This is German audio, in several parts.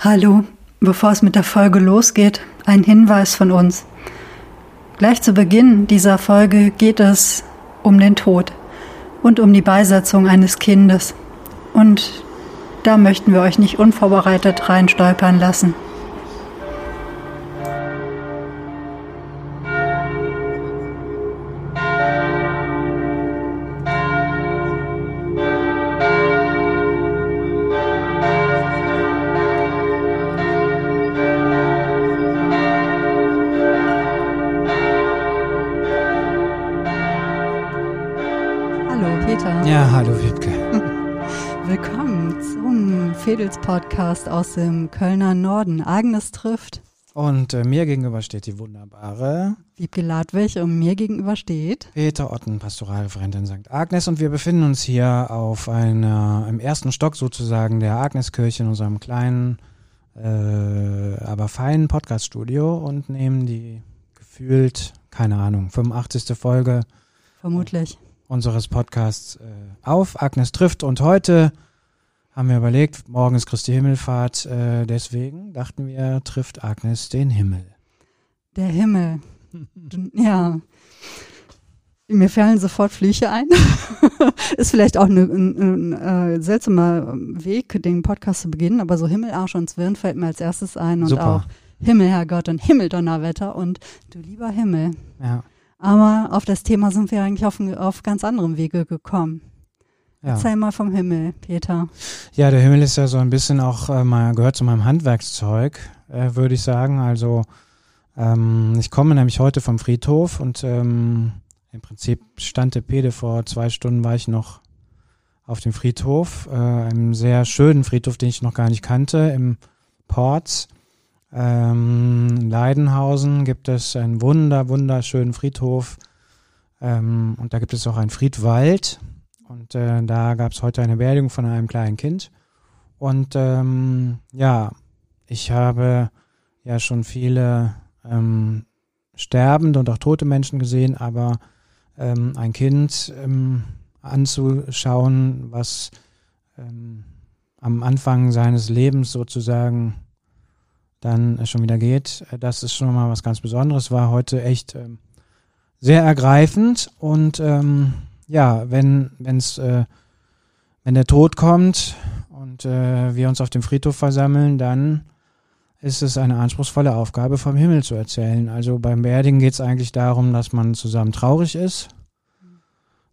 Hallo, bevor es mit der Folge losgeht, ein Hinweis von uns. Gleich zu Beginn dieser Folge geht es um den Tod und um die Beisetzung eines Kindes. Und da möchten wir euch nicht unvorbereitet reinstolpern lassen. Podcast aus dem Kölner Norden. Agnes trifft Und äh, mir gegenüber steht die wunderbare Wiebke Ladwig und mir gegenüber steht. Peter Otten, Pastoralreferent in St. Agnes. Und wir befinden uns hier auf einer, im ersten Stock sozusagen der Agneskirche in unserem kleinen, äh, aber feinen Podcaststudio und nehmen die gefühlt, keine Ahnung, 85. Folge Vermutlich. unseres Podcasts äh, auf. Agnes trifft und heute haben wir überlegt, morgen ist Christi Himmelfahrt, äh, deswegen dachten wir, trifft Agnes den Himmel. Der Himmel. Ja. Mir fallen sofort Flüche ein. Ist vielleicht auch eine- ein, ein äh, seltsamer Weg, den Podcast zu beginnen, aber so Himmel, Arsch und Zwirn fällt mir als erstes ein und Super. auch Himmel, Herrgott und Himmeldonnerwetter und du lieber Himmel. Ja, Aber auf das Thema sind wir eigentlich auf, auf ganz anderem Wege gekommen. Ja. Erzähl mal vom Himmel, Peter. ja, der Himmel ist ja so ein bisschen auch äh, mal gehört zu meinem Handwerkszeug, äh, würde ich sagen. Also ähm, ich komme nämlich heute vom Friedhof und ähm, im Prinzip stand der Pede vor zwei Stunden war ich noch auf dem Friedhof, äh, einem sehr schönen Friedhof, den ich noch gar nicht kannte, im Porz. Ähm, in Leidenhausen gibt es einen wunder, wunderschönen Friedhof ähm, und da gibt es auch einen Friedwald und äh, da gab es heute eine Beerdigung von einem kleinen Kind und ähm, ja, ich habe ja schon viele ähm, sterbende und auch tote Menschen gesehen, aber ähm, ein Kind ähm, anzuschauen, was ähm, am Anfang seines Lebens sozusagen dann schon wieder geht, das ist schon mal was ganz Besonderes. War heute echt ähm, sehr ergreifend und ähm, ja, wenn wenn's, äh, wenn der Tod kommt und äh, wir uns auf dem Friedhof versammeln, dann ist es eine anspruchsvolle Aufgabe vom Himmel zu erzählen. Also beim Beerdigen geht es eigentlich darum, dass man zusammen traurig ist,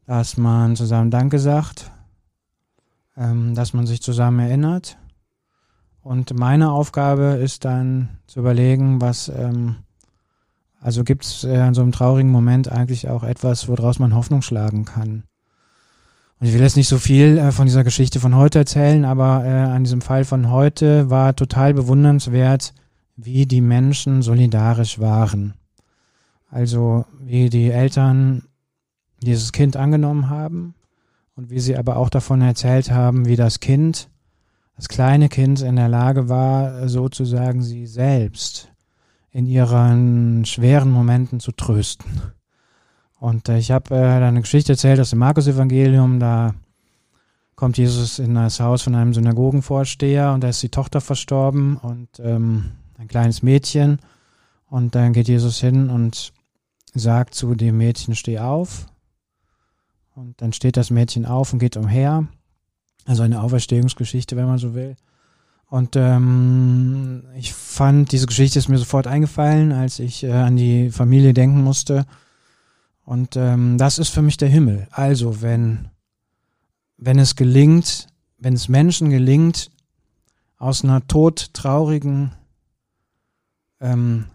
dass man zusammen Danke sagt, ähm, dass man sich zusammen erinnert. Und meine Aufgabe ist dann zu überlegen, was, ähm, also gibt es äh, in so einem traurigen Moment eigentlich auch etwas, woraus man Hoffnung schlagen kann. Und ich will jetzt nicht so viel äh, von dieser Geschichte von heute erzählen, aber äh, an diesem Fall von heute war total bewundernswert, wie die Menschen solidarisch waren. Also wie die Eltern dieses Kind angenommen haben und wie sie aber auch davon erzählt haben, wie das Kind, das kleine Kind in der Lage war, sozusagen sie selbst in ihren schweren Momenten zu trösten. Und äh, ich habe äh, eine Geschichte erzählt aus dem Markus-Evangelium. Da kommt Jesus in das Haus von einem Synagogenvorsteher und da ist die Tochter verstorben und ähm, ein kleines Mädchen. Und dann geht Jesus hin und sagt zu dem Mädchen, steh auf. Und dann steht das Mädchen auf und geht umher. Also eine Auferstehungsgeschichte, wenn man so will. Und ähm, ich fand, diese Geschichte ist mir sofort eingefallen, als ich äh, an die Familie denken musste. Und ähm, das ist für mich der Himmel. Also wenn, wenn es gelingt, wenn es Menschen gelingt, aus einer todtraurigen, ähm,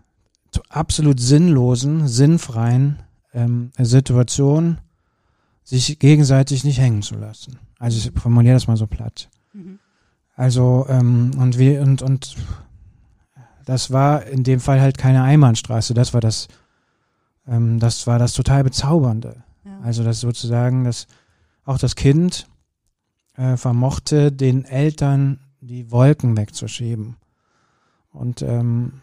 absolut sinnlosen, sinnfreien ähm, Situation sich gegenseitig nicht hängen zu lassen. Also ich formuliere das mal so platt. Also ähm, und wie und und das war in dem Fall halt keine Einbahnstraße. Das war das, ähm, das war das total bezaubernde. Ja. Also das sozusagen, dass auch das Kind äh, vermochte, den Eltern die Wolken wegzuschieben. Und ähm,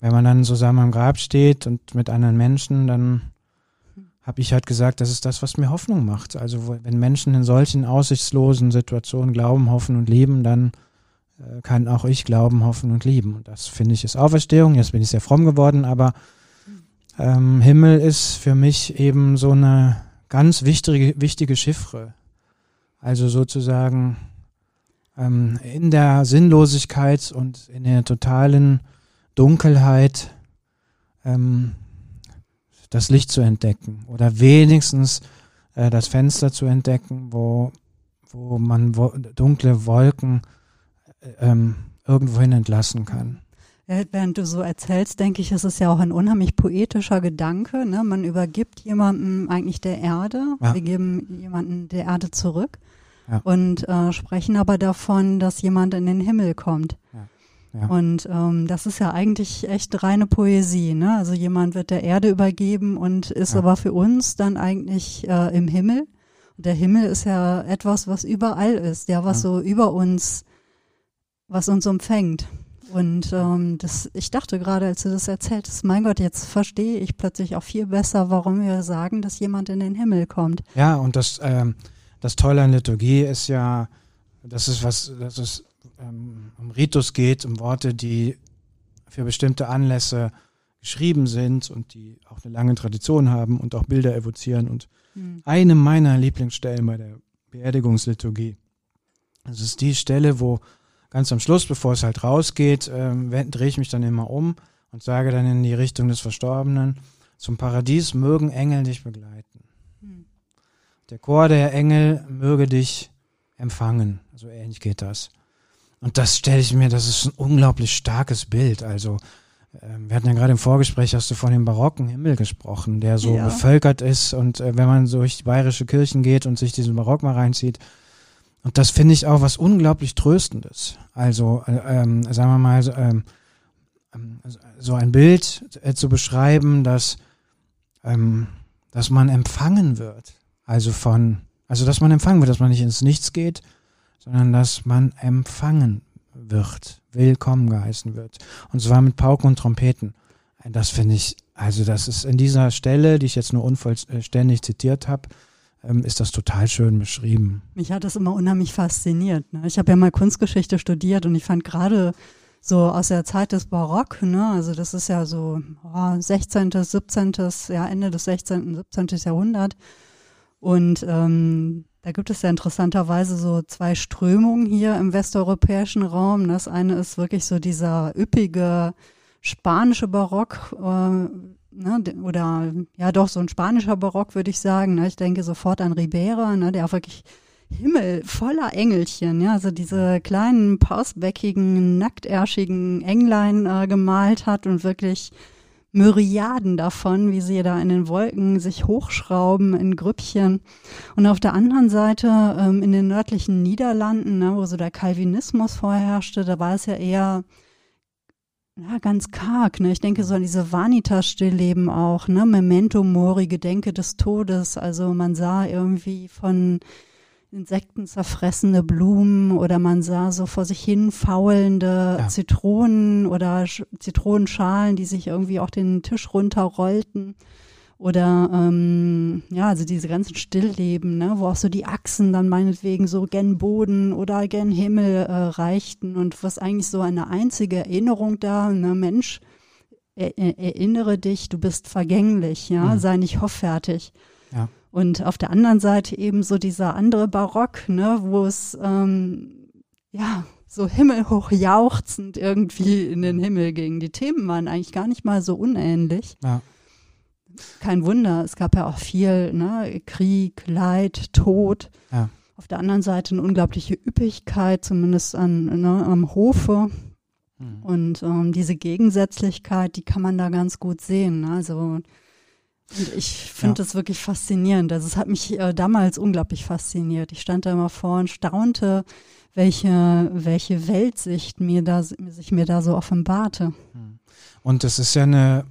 wenn man dann zusammen am Grab steht und mit anderen Menschen, dann habe ich halt gesagt, das ist das, was mir Hoffnung macht. Also wenn Menschen in solchen aussichtslosen Situationen glauben, hoffen und leben, dann äh, kann auch ich glauben, hoffen und lieben. Und das finde ich ist Auferstehung. Jetzt bin ich sehr fromm geworden, aber ähm, Himmel ist für mich eben so eine ganz wichtige, wichtige Chiffre. Also sozusagen ähm, in der Sinnlosigkeit und in der totalen Dunkelheit ähm, das Licht zu entdecken oder wenigstens äh, das Fenster zu entdecken, wo, wo man wo, dunkle Wolken äh, ähm, irgendwohin entlassen kann. Während du so erzählst, denke ich, es ist ja auch ein unheimlich poetischer Gedanke. Ne? Man übergibt jemandem eigentlich der Erde. Ja. Wir geben jemanden der Erde zurück ja. und äh, sprechen aber davon, dass jemand in den Himmel kommt. Ja. Ja. Und ähm, das ist ja eigentlich echt reine Poesie. Ne? Also jemand wird der Erde übergeben und ist ja. aber für uns dann eigentlich äh, im Himmel. Und der Himmel ist ja etwas, was überall ist, ja, was ja. so über uns, was uns umfängt. Und ähm, das, ich dachte gerade, als du das erzählt hast, mein Gott, jetzt verstehe ich plötzlich auch viel besser, warum wir sagen, dass jemand in den Himmel kommt. Ja, und das, ähm, das Tolle an Liturgie ist ja, das ist was, das ist ähm, um Ritus geht, um Worte, die für bestimmte Anlässe geschrieben sind und die auch eine lange Tradition haben und auch Bilder evozieren. Und mhm. eine meiner Lieblingsstellen bei der Beerdigungsliturgie, das ist die Stelle, wo ganz am Schluss, bevor es halt rausgeht, ähm, drehe ich mich dann immer um und sage dann in die Richtung des Verstorbenen, zum Paradies mögen Engel dich begleiten. Mhm. Der Chor der Engel möge dich empfangen. So ähnlich geht das. Und das stelle ich mir, das ist ein unglaublich starkes Bild. Also ähm, wir hatten ja gerade im Vorgespräch, hast du von dem barocken Himmel gesprochen, der so ja. bevölkert ist und äh, wenn man durch die bayerische Kirchen geht und sich diesen Barock mal reinzieht, und das finde ich auch was unglaublich Tröstendes. Also, äh, ähm, sagen wir mal, ähm, so ein Bild äh, zu beschreiben, dass, ähm, dass man empfangen wird. Also von, also dass man empfangen wird, dass man nicht ins Nichts geht, sondern dass man empfangen wird, willkommen geheißen wird. Und zwar mit Pauken und Trompeten. Das finde ich, also das ist in dieser Stelle, die ich jetzt nur unvollständig zitiert habe, ähm, ist das total schön beschrieben. Mich hat das immer unheimlich fasziniert. Ne? Ich habe ja mal Kunstgeschichte studiert und ich fand gerade so aus der Zeit des Barock, ne, also das ist ja so oh, 16., 17., ja Ende des 16., 17. Jahrhundert und ähm, da gibt es ja interessanterweise so zwei Strömungen hier im westeuropäischen Raum. Das eine ist wirklich so dieser üppige spanische Barock, äh, ne, oder ja doch so ein spanischer Barock, würde ich sagen. Ne? Ich denke sofort an Ribera, ne, der auch wirklich Himmel voller Engelchen, ja, also diese kleinen pausbäckigen, nacktärschigen Englein äh, gemalt hat und wirklich Myriaden davon, wie sie da in den Wolken sich hochschrauben in Grüppchen. Und auf der anderen Seite ähm, in den nördlichen Niederlanden, ne, wo so der Calvinismus vorherrschte, da war es ja eher ja, ganz karg, ne? Ich denke so an diese Vanitas-Stillleben auch, ne? Memento Mori, Gedenke des Todes. Also man sah irgendwie von Insekten zerfressene Blumen oder man sah so vor sich hin faulende ja. Zitronen oder Sch Zitronenschalen, die sich irgendwie auch den Tisch runterrollten. Oder ähm, ja, also diese ganzen Stillleben, ne, wo auch so die Achsen dann meinetwegen so gen Boden oder gen Himmel äh, reichten und was eigentlich so eine einzige Erinnerung da, ne, Mensch, er, er, erinnere dich, du bist vergänglich, ja, mhm. sei nicht hoffärtig. Ja. Und auf der anderen Seite eben so dieser andere Barock, ne, wo es ähm, ja so himmelhoch jauchzend irgendwie in den Himmel ging. Die Themen waren eigentlich gar nicht mal so unähnlich. Ja. Kein Wunder, es gab ja auch viel, ne, Krieg, Leid, Tod. Ja. Auf der anderen Seite eine unglaubliche Üppigkeit, zumindest an, ne, am Hofe. Mhm. Und ähm, diese Gegensätzlichkeit, die kann man da ganz gut sehen. Also und ich finde ja. das wirklich faszinierend. Also es hat mich äh, damals unglaublich fasziniert. Ich stand da immer vor und staunte, welche, welche Weltsicht mir da, sich mir da so offenbarte. Hm. Und das ist ja eine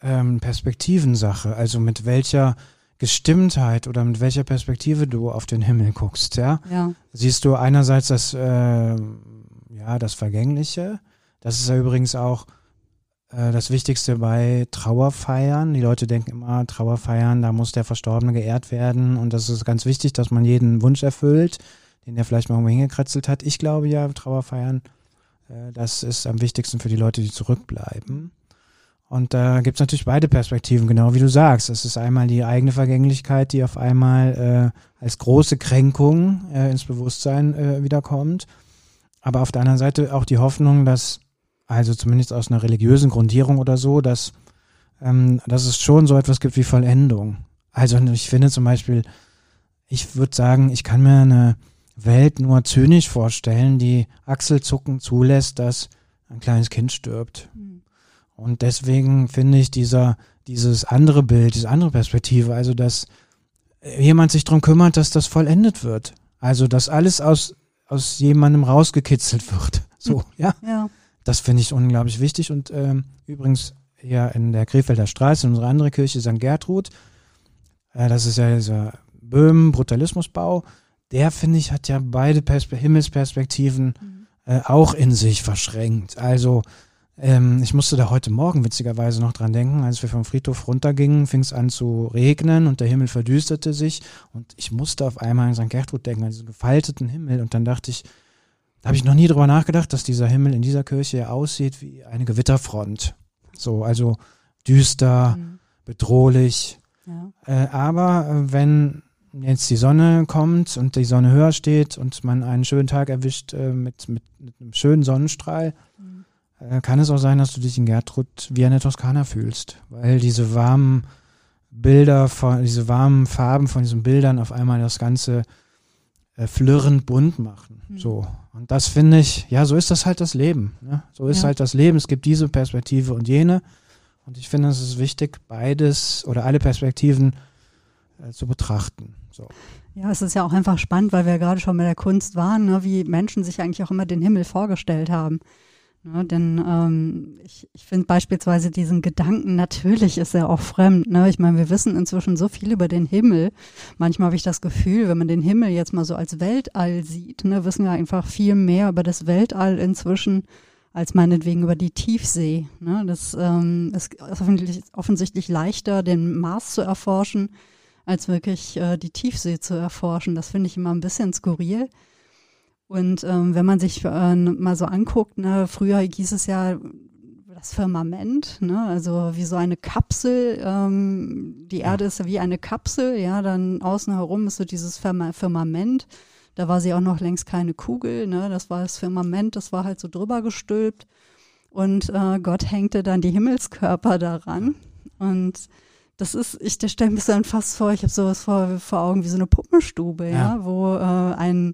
ähm, Perspektivensache, also mit welcher Gestimmtheit oder mit welcher Perspektive du auf den Himmel guckst, ja? ja. Siehst du einerseits das, äh, ja, das Vergängliche, das ist ja übrigens auch das Wichtigste bei Trauerfeiern. Die Leute denken immer, Trauerfeiern, da muss der Verstorbene geehrt werden und das ist ganz wichtig, dass man jeden Wunsch erfüllt, den er vielleicht mal irgendwo hingekretzelt hat. Ich glaube ja, Trauerfeiern Äh, das ist am wichtigsten für die Leute, die zurückbleiben. Und da gibt es natürlich beide Perspektiven, genau wie du sagst. Es ist einmal die eigene Vergänglichkeit, die auf einmal äh, als große Kränkung äh, ins Bewusstsein äh, wiederkommt. Aber auf der anderen Seite auch die Hoffnung, dass, also zumindest aus einer religiösen Grundierung oder so, dass, ähm, dass es schon so etwas gibt wie Vollendung. Also ich finde zum Beispiel, ich würde sagen, ich kann mir eine Welt nur zynisch vorstellen, die Achselzucken zulässt, dass ein kleines Kind stirbt. Mhm. Und deswegen finde ich dieser, dieses andere Bild, diese andere Perspektive, also dass jemand sich darum kümmert, dass das vollendet wird. Also, dass alles aus, aus jemandem rausgekitzelt wird. So, hm. ja. ja. Das finde ich unglaublich wichtig. Und ähm, übrigens hier in der Krefelder Straße, in unserer anderen Kirche, St. Gertrud, äh, das ist ja dieser Böhmen, Brutalismusbau, der finde ich hat ja beide Perspe Himmelsperspektiven mhm. äh, auch in sich verschränkt. Also ähm, ich musste da heute Morgen witzigerweise noch dran denken, als wir vom Friedhof runtergingen, fing es an zu regnen und der Himmel verdüsterte sich und ich musste auf einmal an St. Gertrud denken, an diesen gefalteten Himmel und dann dachte ich, da habe ich noch nie drüber nachgedacht, dass dieser Himmel in dieser Kirche ja aussieht wie eine Gewitterfront. So, also düster, mhm. bedrohlich. Ja. Äh, aber äh, wenn jetzt die Sonne kommt und die Sonne höher steht und man einen schönen Tag erwischt äh, mit, mit, mit, einem schönen Sonnenstrahl, mhm. äh, kann es auch sein, dass du dich in Gertrud wie eine Toskana fühlst, weil diese warmen Bilder, von, diese warmen Farben von diesen Bildern auf einmal das Ganze äh, flirrend bunt machen. Mhm. So. Und das finde ich, ja, so ist das halt das Leben. Ne? So ist ja. halt das Leben. Es gibt diese Perspektive und jene. Und ich finde, es ist wichtig, beides oder alle Perspektiven äh, zu betrachten. So. Ja, es ist ja auch einfach spannend, weil wir gerade schon bei der Kunst waren, ne, wie Menschen sich eigentlich auch immer den Himmel vorgestellt haben. Ne, denn ähm, ich, ich finde beispielsweise diesen Gedanken, natürlich ist er auch fremd. Ne? Ich meine, wir wissen inzwischen so viel über den Himmel. Manchmal habe ich das Gefühl, wenn man den Himmel jetzt mal so als Weltall sieht, ne, wissen wir einfach viel mehr über das Weltall inzwischen als meinetwegen über die Tiefsee. Ne? Das ähm, ist offensichtlich, offensichtlich leichter, den Mars zu erforschen als wirklich äh, die Tiefsee zu erforschen. Das finde ich immer ein bisschen skurril. Und ähm, wenn man sich äh, mal so anguckt, ne, früher hieß es ja das Firmament, ne, also wie so eine Kapsel. Ähm, die Erde ist ja wie eine Kapsel, ja, dann außen herum ist so dieses Firma Firmament. Da war sie auch noch längst keine Kugel, ne, das war das Firmament, das war halt so drüber gestülpt. Und äh, Gott hängte dann die Himmelskörper daran. Und das ist, ich stelle mir dann fast vor, ich habe sowas vor, vor Augen wie so eine Puppenstube, ja, ja wo äh, ein,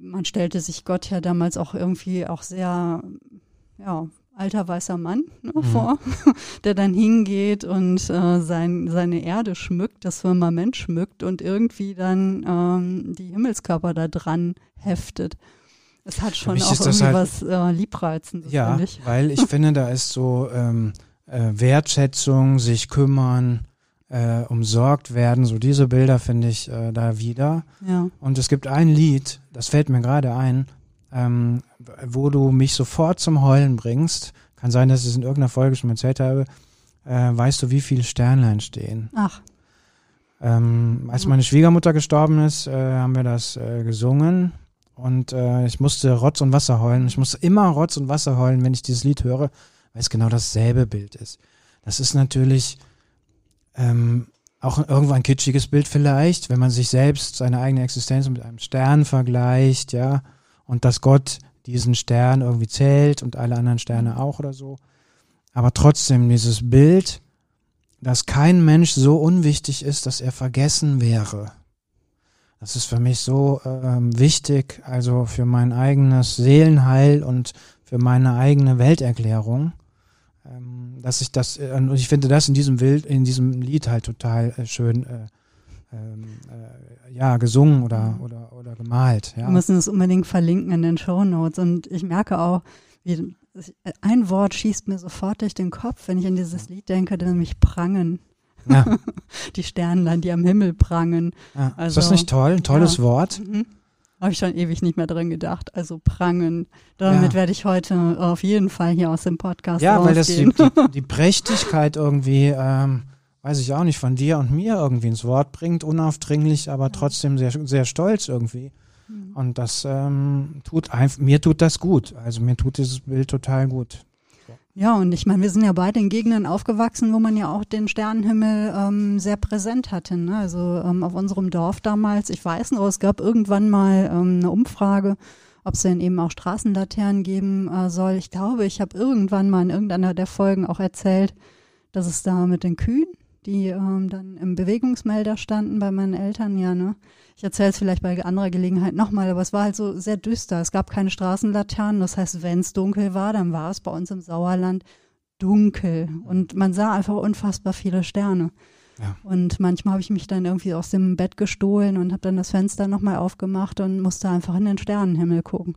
man stellte sich Gott ja damals auch irgendwie auch sehr, ja, alter weißer Mann ne, mhm. vor, der dann hingeht und äh, sein, seine Erde schmückt, das Firmament schmückt und irgendwie dann ähm, die Himmelskörper da dran heftet. Es hat schon auch irgendwie halt, was äh, Liebreizendes, ja, weil ich finde, da ist so ähm, äh, Wertschätzung, sich kümmern, äh, umsorgt werden. So diese Bilder finde ich äh, da wieder. Ja. Und es gibt ein Lied, das fällt mir gerade ein, ähm, wo du mich sofort zum Heulen bringst. Kann sein, dass ich es in irgendeiner Folge schon erzählt habe. Äh, weißt du, wie viele Sternlein stehen? Ach. Ähm, als meine Schwiegermutter gestorben ist, äh, haben wir das äh, gesungen und äh, ich musste Rotz und Wasser heulen. Ich musste immer Rotz und Wasser heulen, wenn ich dieses Lied höre, weil es genau dasselbe Bild ist. Das ist natürlich ähm, auch irgendwo ein kitschiges Bild vielleicht, wenn man sich selbst seine eigene Existenz mit einem Stern vergleicht, ja, und dass Gott diesen Stern irgendwie zählt und alle anderen Sterne auch oder so. Aber trotzdem dieses Bild, dass kein Mensch so unwichtig ist, dass er vergessen wäre. Das ist für mich so ähm, wichtig, also für mein eigenes Seelenheil und für meine eigene Welterklärung ähm, dass ich das, äh, und ich finde das in diesem Bild, in diesem Lied halt total äh, schön äh, ähm, äh, ja, gesungen oder, oder, oder gemalt. Ja. Wir müssen es unbedingt verlinken in den Show Notes. Und ich merke auch, wie ein Wort schießt mir sofort durch den Kopf, wenn ich an dieses Lied denke, nämlich prangen. Ja. die Sternlein, die am Himmel prangen. Ja. Also, ist das nicht toll? Ein tolles. Wort. Mhm. Habe ich schon ewig nicht mehr dran gedacht. Also prangen. Damit ja. werde ich heute auf jeden Fall hier aus dem Podcast Ja, weil das die, die, die Prächtigkeit irgendwie, ähm, weiß ich auch nicht, von dir und mir irgendwie ins Wort bringt, unaufdringlich, aber trotzdem sehr, sehr stolz irgendwie. Mhm. Und das ähm, tut einfach, mir tut das gut. Also mir tut dieses Bild total gut. Ja, und ich meine, wir sind ja beide in Gegenden aufgewachsen, wo man ja auch den Sternenhimmel ähm, sehr präsent hatte. Ne? Also ähm, auf unserem Dorf damals, ich weiß noch, es gab irgendwann mal ähm, eine Umfrage, ob es denn eben auch Straßenlaternen geben äh, soll. Ich glaube, ich habe irgendwann mal in irgendeiner der Folgen auch erzählt, dass es da mit den Kühen, die ähm, dann im Bewegungsmelder standen bei meinen Eltern, ja, ne? Ich erzähle es vielleicht bei anderer Gelegenheit nochmal, aber es war halt so sehr düster. Es gab keine Straßenlaternen. Das heißt, wenn es dunkel war, dann war es bei uns im Sauerland dunkel. Und man sah einfach unfassbar viele Sterne. Ja. Und manchmal habe ich mich dann irgendwie aus dem Bett gestohlen und habe dann das Fenster nochmal aufgemacht und musste einfach in den Sternenhimmel gucken.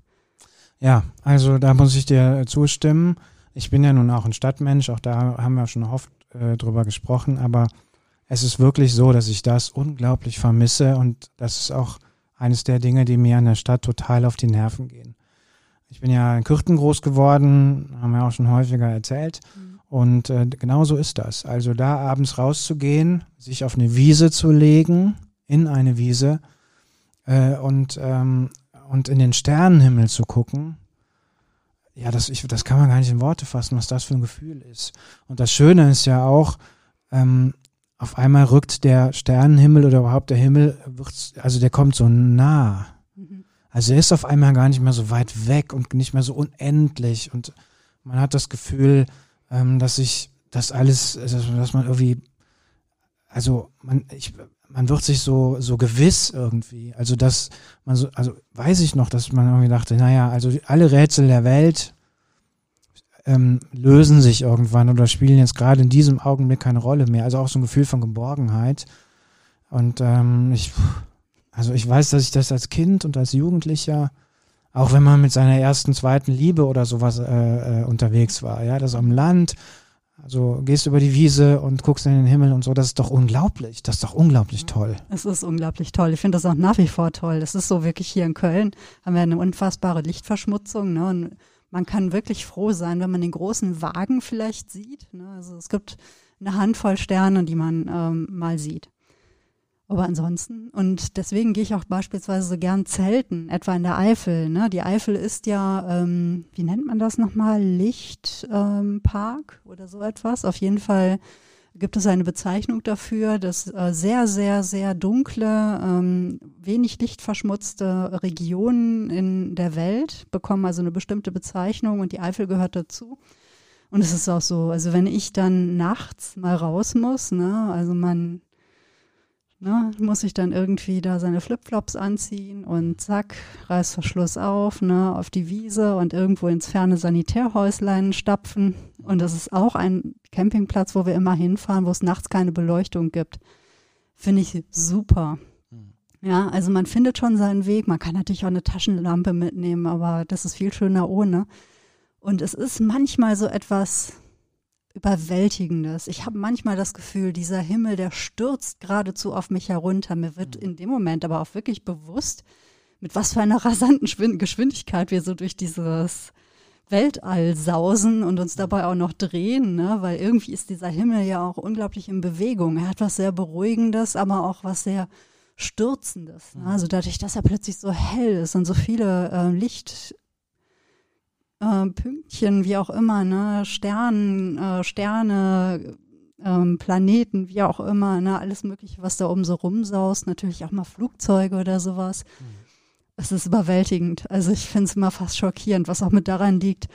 Ja, also da muss ich dir zustimmen. Ich bin ja nun auch ein Stadtmensch, auch da haben wir schon oft äh, drüber gesprochen, aber es ist wirklich so, dass ich das unglaublich vermisse und das ist auch eines der Dinge, die mir an der Stadt total auf die Nerven gehen. Ich bin ja in Kürten groß geworden, haben wir auch schon häufiger erzählt. Mhm. Und äh, genau so ist das. Also da abends rauszugehen, sich auf eine Wiese zu legen, in eine Wiese äh, und, ähm, und in den Sternenhimmel zu gucken. Ja, das, ich, das kann man gar nicht in Worte fassen, was das für ein Gefühl ist. Und das Schöne ist ja auch, ähm, auf einmal rückt der Sternenhimmel oder überhaupt der Himmel, also der kommt so nah. Mhm. Also er ist auf einmal gar nicht mehr so weit weg und nicht mehr so unendlich. Und man hat das Gefühl, ähm, dass sich das alles, also dass man irgendwie, also man, ich, man wird sich so, so gewiss irgendwie. Also dass man so, also weiß ich noch, dass man irgendwie dachte, naja, also alle Rätsel der Welt ähm, lösen sich irgendwann oder spielen jetzt gerade in diesem Augenblick keine Rolle mehr. Also auch so ein Gefühl von Geborgenheit. Und ähm, ich, also ich weiß, dass ich das als Kind und als Jugendlicher, auch wenn man mit seiner ersten, zweiten Liebe oder sowas äh, äh, unterwegs war, ja, das am Land, also gehst über die Wiese und guckst in den Himmel und so, das ist doch unglaublich. Das ist doch unglaublich toll. Es ist unglaublich toll. Ich finde das auch nach wie vor toll. Das ist so wirklich hier in Köln haben wir eine unfassbare Lichtverschmutzung. Ne? Und man kann wirklich froh sein, wenn man den großen Wagen vielleicht sieht. Ne? Also es gibt eine Handvoll Sterne, die man ähm, mal sieht. Aber ansonsten, und deswegen gehe ich auch beispielsweise so gern zelten, etwa in der Eifel. Ne? Die Eifel ist ja, ähm, wie nennt man das nochmal, Lichtpark ähm, oder so etwas. Auf jeden Fall gibt es eine Bezeichnung dafür, dass äh, sehr, sehr, sehr dunkle, ähm, wenig lichtverschmutzte Regionen in der Welt bekommen also eine bestimmte Bezeichnung und die Eifel gehört dazu. Und es ist auch so, also wenn ich dann nachts mal raus muss, ne, also man Ne, muss ich dann irgendwie da seine Flipflops anziehen und zack, Reißverschluss auf, ne, auf die Wiese und irgendwo ins ferne Sanitärhäuslein stapfen. Und das ist auch ein Campingplatz, wo wir immer hinfahren, wo es nachts keine Beleuchtung gibt. Finde ich super. Hm. Ja, also man findet schon seinen Weg. Man kann natürlich auch eine Taschenlampe mitnehmen, aber das ist viel schöner ohne. Und es ist manchmal so etwas Überwältigendes. Ich habe manchmal das Gefühl, dieser Himmel, der stürzt geradezu auf mich herunter. Mir wird mhm. in dem Moment aber auch wirklich bewusst, mit was für einer rasanten Geschwindigkeit wir so durch dieses Weltall sausen und uns dabei auch noch drehen, ne? weil irgendwie ist dieser Himmel ja auch unglaublich in Bewegung. Er hat was sehr Beruhigendes, aber auch was sehr Stürzendes. Ne? Mhm. Also dadurch, dass er plötzlich so hell ist und so viele äh, Licht, äh, Pünktchen, wie auch immer, ne, Sternen, äh, Sterne, ähm, Planeten, wie auch immer, ne, alles Mögliche, was da oben so rumsaust, natürlich auch mal Flugzeuge oder sowas. Mhm. Es ist überwältigend. Also ich finde es immer fast schockierend, was auch mit daran liegt.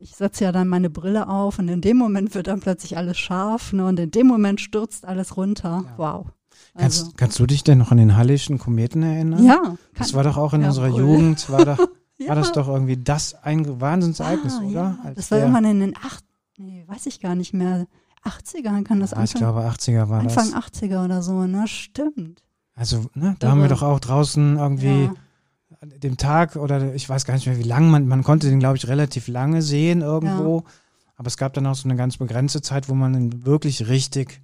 Ich setze ja dann meine Brille auf und in dem Moment wird dann plötzlich alles scharf ne, und in dem Moment stürzt alles runter. Ja. Wow. Kannst, also. kannst du dich denn noch an den Hallischen Kometen erinnern? Ja. Das war doch auch in ja, unserer cool. Jugend, war doch ja. war das doch irgendwie das ein Wahnsinnsereignis, ah, oder? Ja. Das war irgendwann in den acht, nee, weiß ich gar nicht mehr. 80ern kann das ja, Anfang, Ich glaube 80er war Anfang das. Anfang 80er oder so, ne? Stimmt. Also, ne, da haben wir doch auch draußen irgendwie ja. dem Tag oder ich weiß gar nicht mehr wie lang, man, man konnte den, glaube ich, relativ lange sehen irgendwo. Ja. Aber es gab dann auch so eine ganz begrenzte Zeit, wo man ihn wirklich richtig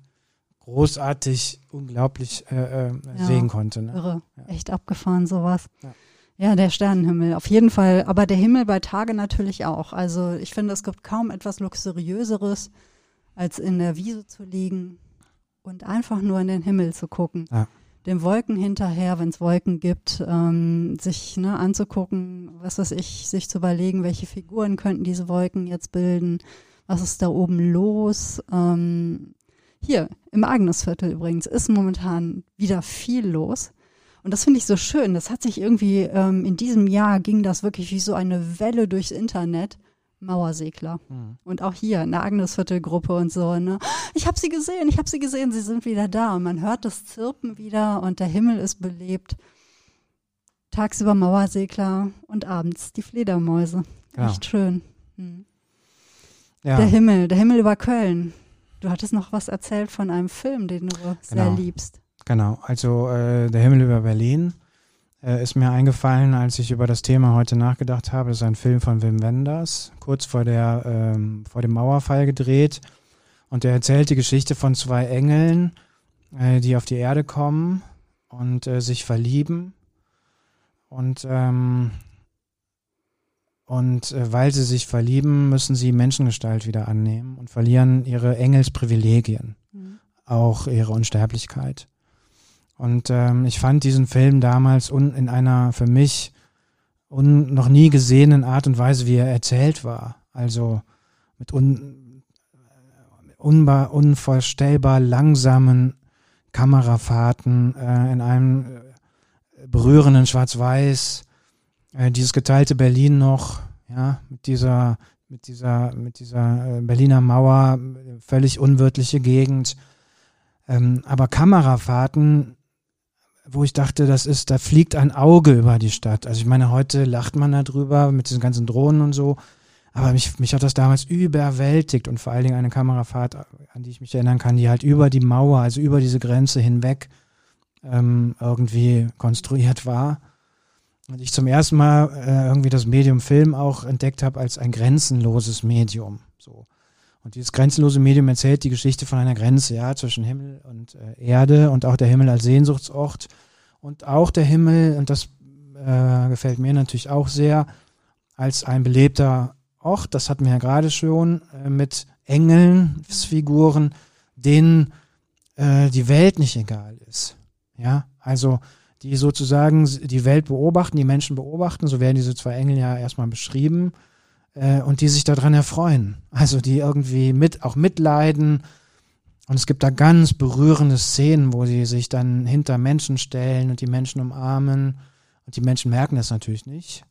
großartig, unglaublich äh, äh, ja. sehen konnte. Ne? Irre. Echt abgefahren, sowas. Ja. Ja, der Sternenhimmel, auf jeden Fall. Aber der Himmel bei Tage natürlich auch. Also ich finde, es gibt kaum etwas Luxuriöseres, als in der Wiese zu liegen und einfach nur in den Himmel zu gucken. Ja. den Wolken hinterher, wenn es Wolken gibt, ähm, sich ne, anzugucken, was weiß ich, sich zu überlegen, welche Figuren könnten diese Wolken jetzt bilden, was ist da oben los. Ähm, hier im Agnesviertel übrigens ist momentan wieder viel los. Und das finde ich so schön. Das hat sich irgendwie ähm, in diesem Jahr ging das wirklich wie so eine Welle durchs Internet. Mauersegler. Mhm. Und auch hier in der Agnesviertel-Gruppe und so. Ne? Ich habe sie gesehen, ich habe sie gesehen, sie sind wieder da. Und man hört das Zirpen wieder und der Himmel ist belebt. Tagsüber Mauersegler und abends die Fledermäuse. Ja. Echt schön. Mhm. Ja. Der Himmel, der Himmel über Köln. Du hattest noch was erzählt von einem Film, den du genau. sehr liebst. Genau, also äh, der Himmel über Berlin äh, ist mir eingefallen, als ich über das Thema heute nachgedacht habe. Das ist ein Film von Wim Wenders, kurz vor, der, ähm, vor dem Mauerfall gedreht. Und er erzählt die Geschichte von zwei Engeln, äh, die auf die Erde kommen und äh, sich verlieben. Und, ähm, und äh, weil sie sich verlieben, müssen sie Menschengestalt wieder annehmen und verlieren ihre Engelsprivilegien, mhm. auch ihre Unsterblichkeit. Und ähm, ich fand diesen Film damals un, in einer für mich un, noch nie gesehenen Art und Weise, wie er erzählt war. Also mit un, unvorstellbar langsamen Kamerafahrten äh, in einem äh, berührenden Schwarz-Weiß, äh, dieses geteilte Berlin noch, ja, mit dieser, mit dieser, mit dieser äh, Berliner Mauer, völlig unwirtliche Gegend. Ähm, aber Kamerafahrten wo ich dachte, das ist, da fliegt ein Auge über die Stadt. Also ich meine, heute lacht man darüber mit diesen ganzen Drohnen und so. Aber mich, mich hat das damals überwältigt und vor allen Dingen eine Kamerafahrt, an die ich mich erinnern kann, die halt über die Mauer, also über diese Grenze hinweg ähm, irgendwie konstruiert war. Und ich zum ersten Mal äh, irgendwie das Medium Film auch entdeckt habe als ein grenzenloses Medium. So. Und dieses grenzenlose Medium erzählt die Geschichte von einer Grenze, ja, zwischen Himmel und äh, Erde und auch der Himmel als Sehnsuchtsort und auch der Himmel, und das äh, gefällt mir natürlich auch sehr, als ein belebter Ort, das hatten wir ja gerade schon, äh, mit Engelsfiguren, denen äh, die Welt nicht egal ist. Ja, also die sozusagen die Welt beobachten, die Menschen beobachten, so werden diese zwei Engel ja erstmal beschrieben äh, und die sich daran erfreuen. Also die irgendwie mit, auch mitleiden. Und es gibt da ganz berührende Szenen, wo sie sich dann hinter Menschen stellen und die Menschen umarmen. Und die Menschen merken das natürlich nicht.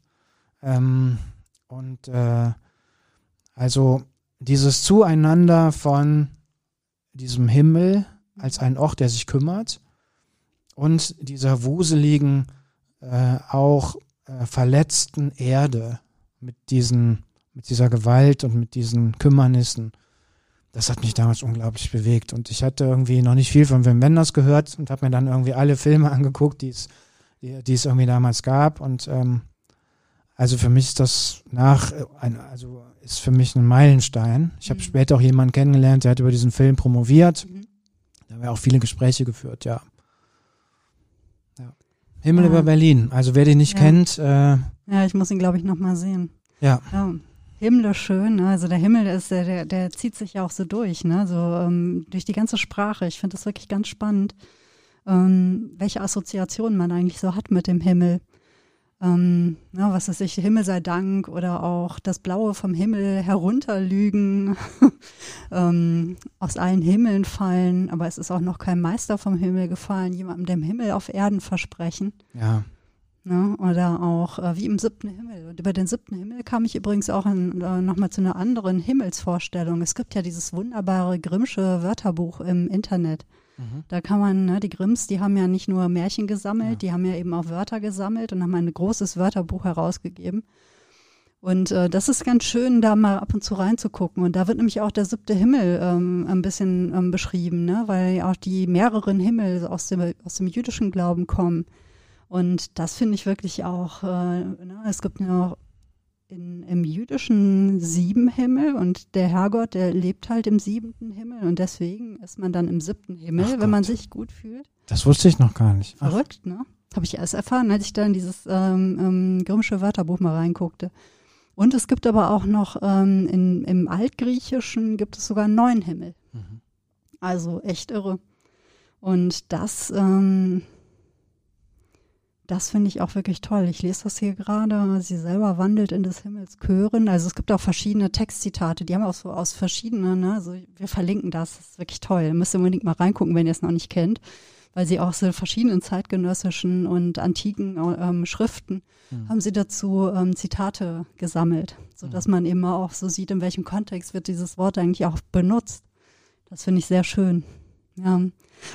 Ähm, und äh, also dieses Zueinander von diesem Himmel als ein Ort, der sich kümmert und dieser wuseligen, äh, auch äh, verletzten Erde mit diesen mit dieser Gewalt und mit diesen Kümmernissen. Das hat mich damals unglaublich bewegt. Und ich hatte irgendwie noch nicht viel von Wim Wenders gehört und habe mir dann irgendwie alle Filme angeguckt, die es, die, die es irgendwie damals gab. Und ähm, also für mich ist das nach, ein, also ist für mich ein Meilenstein. Ich habe mhm. später auch jemanden kennengelernt, der hat über diesen Film promoviert. Mhm. Da haben wir auch viele Gespräche geführt, ja. ja. Himmel ja. über Berlin. Also wer den nicht ja. kennt. Äh, ja, ich muss ihn, glaube ich, nochmal sehen. Ja. ja himmlischschön. Ne? Also der Himmel ist, der, der, zieht sich ja auch so durch, ne? So ähm, durch die ganze Sprache. Ich finde das wirklich ganz spannend, ähm, welche Assoziationen man eigentlich so hat mit dem Himmel. Ähm, ja, was ist ich, Himmel sei Dank oder auch das Blaue vom Himmel herunterlügen, ähm, aus allen Himmeln fallen, aber es ist auch noch kein Meister vom Himmel gefallen, jemandem dem Himmel auf Erden versprechen. Ja. Ne? Oder auch äh, wie im siebten Himmel. Und über den siebten Himmel kam ich übrigens auch äh, nochmal zu einer anderen Himmelsvorstellung. Es gibt ja dieses wunderbare Grimmsche Wörterbuch im Internet. Mhm. Da kann man, ne, die Grimms, die haben ja nicht nur Märchen gesammelt, ja. die haben ja eben auch Wörter gesammelt und haben ein großes Wörterbuch herausgegeben. Und äh, das ist ganz schön, da mal ab und zu reinzugucken. Und da wird nämlich auch der siebte Himmel ähm, ein bisschen ähm, beschrieben, ne? weil auch die mehreren Himmel aus dem, aus dem jüdischen Glauben kommen. Und das finde ich wirklich auch, äh, ne, es gibt ja auch in, im jüdischen sieben Himmel und der Herrgott, der lebt halt im siebenten Himmel und deswegen ist man dann im siebten Himmel, Ach wenn Gott. man sich gut fühlt. Das wusste ich noch gar nicht. Ach. Verrückt, ne? Habe ich erst erfahren, als ich da in dieses ähm, ähm, Grimmsche Wörterbuch mal reinguckte. Und es gibt aber auch noch ähm, in, im Altgriechischen gibt es sogar neun Himmel. Mhm. Also echt irre. Und das ähm, das finde ich auch wirklich toll. Ich lese das hier gerade. Sie selber wandelt in des Himmels Chören. Also es gibt auch verschiedene Textzitate. Die haben auch so aus verschiedenen, ne? Also wir verlinken das. Das ist wirklich toll. Müsst ihr unbedingt mal reingucken, wenn ihr es noch nicht kennt. Weil sie auch so verschiedenen zeitgenössischen und antiken ähm, Schriften mhm. haben sie dazu ähm, Zitate gesammelt, sodass mhm. man eben auch so sieht, in welchem Kontext wird dieses Wort eigentlich auch benutzt. Das finde ich sehr schön. Ja.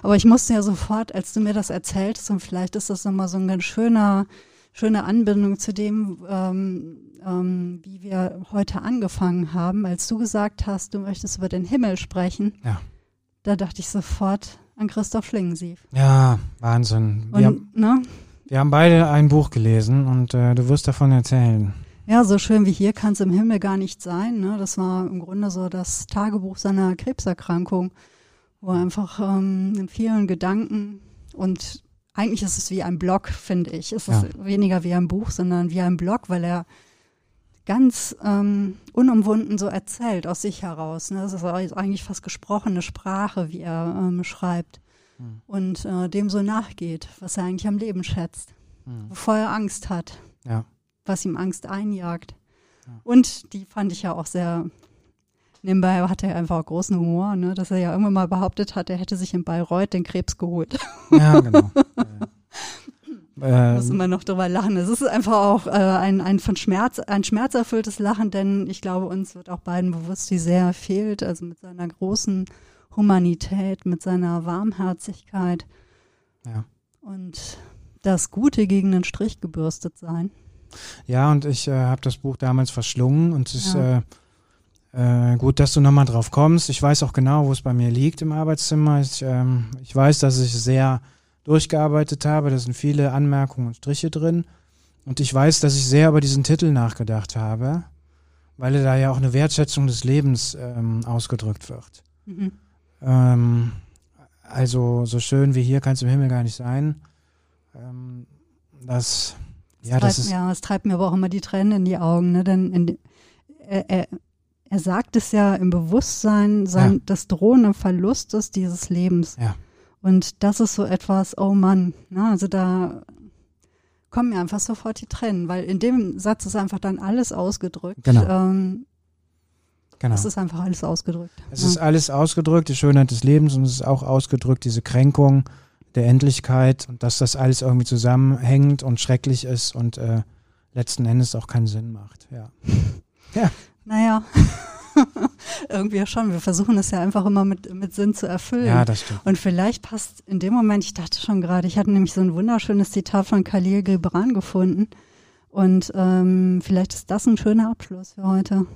Aber ich musste ja sofort, als du mir das erzähltest, und vielleicht ist das nochmal so ein ganz schöner, schöne Anbindung zu dem, ähm, ähm, wie wir heute angefangen haben, als du gesagt hast, du möchtest über den Himmel sprechen. Ja. Da dachte ich sofort an Christoph Schlingensief. Ja, Wahnsinn. Wir, und, haben, ne? wir haben beide ein Buch gelesen und äh, du wirst davon erzählen. Ja, so schön wie hier kann es im Himmel gar nicht sein. Ne? Das war im Grunde so das Tagebuch seiner Krebserkrankung wo einfach ähm, in vielen Gedanken und eigentlich ist es wie ein Blog, finde ich. Es ist ja. weniger wie ein Buch, sondern wie ein Blog, weil er ganz ähm, unumwunden so erzählt aus sich heraus. Ne? Das ist eigentlich fast gesprochene Sprache, wie er ähm, schreibt mhm. und äh, dem so nachgeht, was er eigentlich am Leben schätzt, mhm. wovor er Angst hat, ja. was ihm Angst einjagt. Ja. Und die fand ich ja auch sehr Nebenbei hat er einfach auch großen Humor, ne? dass er ja irgendwann mal behauptet hat, er hätte sich in Bayreuth den Krebs geholt. Ja, genau. Muss immer noch drüber lachen. Es ist einfach auch äh, ein, ein von Schmerz, ein schmerzerfülltes Lachen, denn ich glaube, uns wird auch beiden bewusst, wie sehr er fehlt, also mit seiner großen Humanität, mit seiner Warmherzigkeit. Ja. Und das Gute gegen den Strich gebürstet sein. Ja, und ich äh, habe das Buch damals verschlungen und es ja. äh, äh, gut, dass du nochmal drauf kommst. Ich weiß auch genau, wo es bei mir liegt im Arbeitszimmer. Ich, ähm, ich weiß, dass ich sehr durchgearbeitet habe. Da sind viele Anmerkungen und Striche drin. Und ich weiß, dass ich sehr über diesen Titel nachgedacht habe, weil da ja auch eine Wertschätzung des Lebens ähm, ausgedrückt wird. Mhm. Ähm, also so schön wie hier kann es im Himmel gar nicht sein. Ähm, das, ja, das, das ist ja, es treibt mir aber auch immer die Tränen in die Augen, ne? Denn in, er, er, er sagt es ja im Bewusstsein sein, ja. des drohenden Verlustes dieses Lebens. Ja. Und das ist so etwas, oh Mann, ne? also da kommen mir einfach sofort die Tränen, weil in dem Satz ist einfach dann alles ausgedrückt. Genau. Ähm, genau. Es ist einfach alles ausgedrückt. Es ja. ist alles ausgedrückt, die Schönheit des Lebens und es ist auch ausgedrückt, diese Kränkung der Endlichkeit und dass das alles irgendwie zusammenhängt und schrecklich ist und äh, letzten Endes auch keinen Sinn macht. Ja. ja. Naja, irgendwie schon. Wir versuchen es ja einfach immer mit, mit Sinn zu erfüllen. Ja, das stimmt. Und vielleicht passt in dem Moment, ich dachte schon gerade, ich hatte nämlich so ein wunderschönes Zitat von Khalil Gibran gefunden. Und ähm, vielleicht ist das ein schöner Abschluss für heute.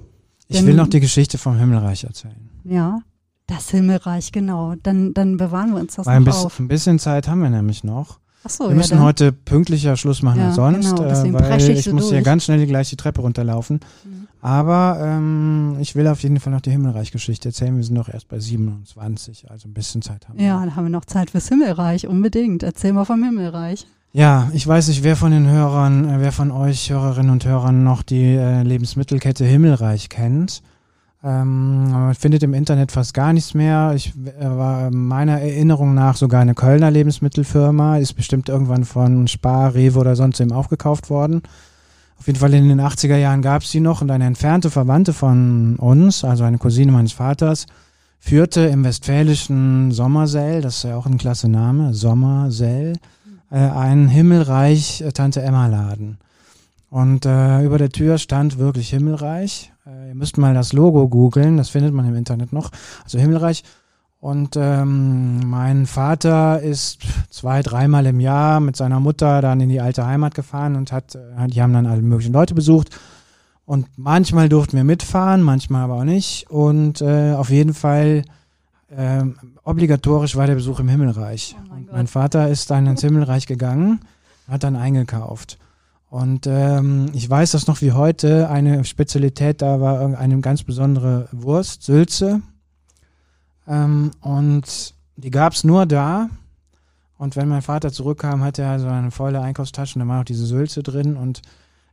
Ich Denn, will noch die Geschichte vom Himmelreich erzählen. Ja, das Himmelreich, genau. Dann, dann bewahren wir uns das Weil noch ein bisschen, auf. Ein bisschen Zeit haben wir nämlich noch. So, wir müssen ja, heute pünktlicher Schluss machen ja, als sonst, genau, äh, weil ich so muss durch. hier ganz schnell gleich die Treppe runterlaufen. Mhm. Aber ähm, ich will auf jeden Fall noch die Himmelreich-Geschichte erzählen. Wir sind noch erst bei 27, also ein bisschen Zeit haben wir. Ja, dann haben wir noch Zeit fürs Himmelreich, unbedingt. Erzähl mal vom Himmelreich. Ja, ich weiß nicht, wer von den Hörern, äh, wer von euch Hörerinnen und Hörern noch die äh, Lebensmittelkette Himmelreich kennt. Ähm, man findet im Internet fast gar nichts mehr. Ich war meiner Erinnerung nach sogar eine Kölner Lebensmittelfirma, ist bestimmt irgendwann von Spar, Rewe oder sonst eben aufgekauft worden. Auf jeden Fall in den 80er Jahren gab es die noch und eine entfernte Verwandte von uns, also eine Cousine meines Vaters, führte im westfälischen Sommersell, das ist ja auch ein klasse Name, Sommersell, äh, einen Himmelreich äh, Tante Emma Laden. Und äh, über der Tür stand wirklich Himmelreich. Äh, ihr müsst mal das Logo googeln, das findet man im Internet noch. Also Himmelreich. Und ähm, mein Vater ist zwei, dreimal im Jahr mit seiner Mutter dann in die alte Heimat gefahren und hat, äh, die haben dann alle möglichen Leute besucht. Und manchmal durften wir mitfahren, manchmal aber auch nicht. Und äh, auf jeden Fall äh, obligatorisch war der Besuch im Himmelreich. Oh mein, mein Vater ist dann ins Himmelreich gegangen, hat dann eingekauft. Und ähm, ich weiß das noch wie heute, eine Spezialität da war eine ganz besondere Wurst, Sülze. Ähm, und die gab's nur da. Und wenn mein Vater zurückkam, hatte er so eine volle Einkaufstasche und da war auch diese Sülze drin. Und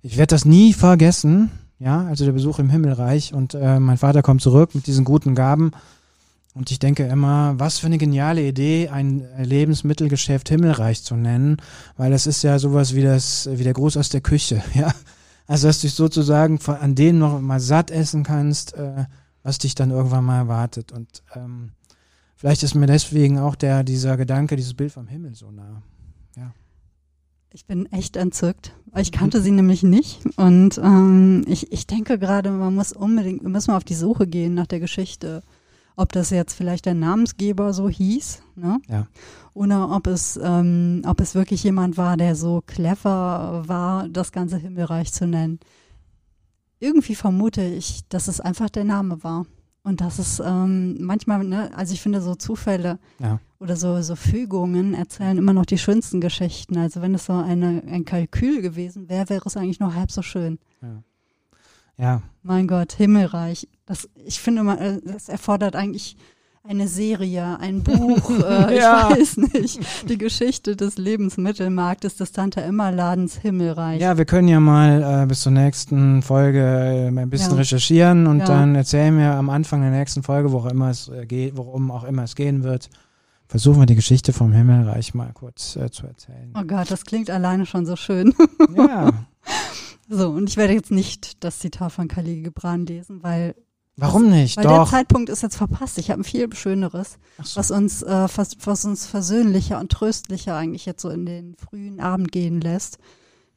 ich werde das nie vergessen. Ja, also der Besuch im Himmelreich. Und äh, mein Vater kommt zurück mit diesen guten Gaben. Und ich denke immer, was für eine geniale Idee, ein Lebensmittelgeschäft Himmelreich zu nennen, weil es ist ja sowas wie das, wie der Gruß aus der Küche, ja. Also, dass du dich sozusagen von, an denen noch mal satt essen kannst, äh, was dich dann irgendwann mal erwartet. Und ähm, vielleicht ist mir deswegen auch der, dieser Gedanke, dieses Bild vom Himmel so nah. Ja. Ich bin echt entzückt. Ich kannte sie nämlich nicht. Und ähm, ich, ich denke gerade, man muss unbedingt, wir müssen mal auf die Suche gehen nach der Geschichte ob das jetzt vielleicht der Namensgeber so hieß, ne? Ja. Oder ob es, ähm, ob es wirklich jemand war, der so clever war, das ganze Himmelreich zu nennen. Irgendwie vermute ich, dass es einfach der Name war. Und dass es ähm, manchmal, ne, also ich finde so Zufälle ja. oder so, so Fügungen erzählen immer noch die schönsten Geschichten. Also wenn es so eine, ein Kalkül gewesen wäre, wäre es eigentlich noch halb so schön. Ja. Ja. Mein Gott, Himmelreich. Das, ich finde mal, äh, das erfordert eigentlich eine Serie, ein Buch, äh, ja. ich weiß nicht, die Geschichte des Lebensmittelmarktes des Tante Emma Ladens Himmelreich. Ja, wir können ja mal äh, bis zur nächsten Folge äh, ein bisschen ja. recherchieren und ja. dann erzählen wir am Anfang der nächsten Folge, worum, immer es äh, geht, worum auch immer es gehen wird, versuchen wir die Geschichte vom Himmelreich mal kurz äh, zu erzählen. Oh Gott, das klingt alleine schon so schön. Ja. So, und ich werde jetzt nicht das Zitat von Khalil Gibran lesen, weil Warum nicht? Weil Doch. der Zeitpunkt ist jetzt verpasst. Ich habe ein viel Schöneres, so. was uns äh, was, was uns versöhnlicher und tröstlicher eigentlich jetzt so in den frühen Abend gehen lässt.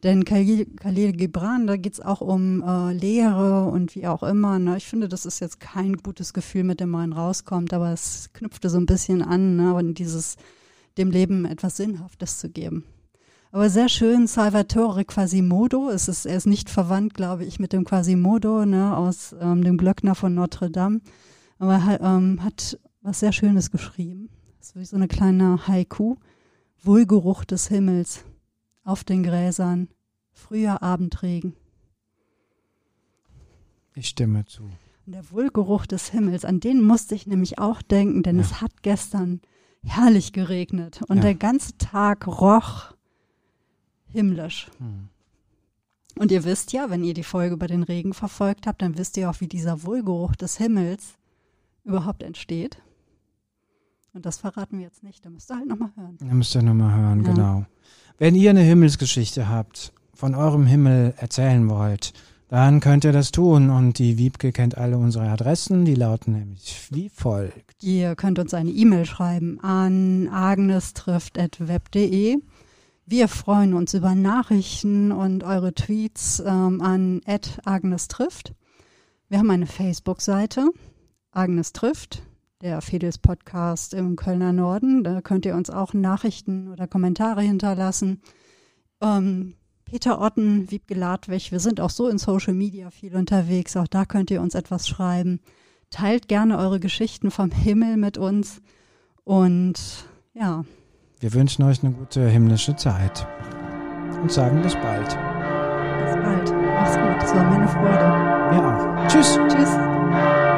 Denn Khalil, Khalil Gibran, da geht's auch um äh, Lehre und wie auch immer. Ne? Ich finde, das ist jetzt kein gutes Gefühl, mit dem man rauskommt, aber es knüpfte so ein bisschen an, ne? und dieses dem Leben etwas Sinnhaftes zu geben. Aber sehr schön, Salvatore Quasimodo. Es ist, er ist nicht verwandt, glaube ich, mit dem Quasimodo ne, aus ähm, dem Glöckner von Notre Dame. Aber er ähm, hat was sehr Schönes geschrieben. Das ist wie so eine kleine Haiku. Wohlgeruch des Himmels auf den Gräsern, früher Abendregen. Ich stimme zu. Und der Wohlgeruch des Himmels, an den musste ich nämlich auch denken, denn ja. es hat gestern herrlich geregnet und ja. der ganze Tag roch himmlisch. Hm. Und ihr wisst ja, wenn ihr die Folge über den Regen verfolgt habt, dann wisst ihr auch, wie dieser Wohlgeruch des Himmels überhaupt entsteht. Und das verraten wir jetzt nicht, da müsst ihr halt nochmal hören. Da müsst ihr nochmal hören, ja. genau. Wenn ihr eine Himmelsgeschichte habt, von eurem Himmel erzählen wollt, dann könnt ihr das tun. Und die Wiebke kennt alle unsere Adressen, die lauten nämlich wie folgt. Ihr könnt uns eine E-Mail schreiben an agnestrifft.web.de wir freuen uns über Nachrichten und eure Tweets ähm, an Agnes trifft. Wir haben eine Facebook-Seite, Agnes trifft, der Fedels Podcast im Kölner Norden. Da könnt ihr uns auch Nachrichten oder Kommentare hinterlassen. Ähm, Peter Otten, Wiebke Ladwig, wir sind auch so in Social Media viel unterwegs. Auch da könnt ihr uns etwas schreiben. Teilt gerne eure Geschichten vom Himmel mit uns. Und ja, wir wünschen euch eine gute himmlische Zeit und sagen bis bald. Bis bald. Mach's gut. Es war meine Freude. Mir auch. Tschüss. Tschüss.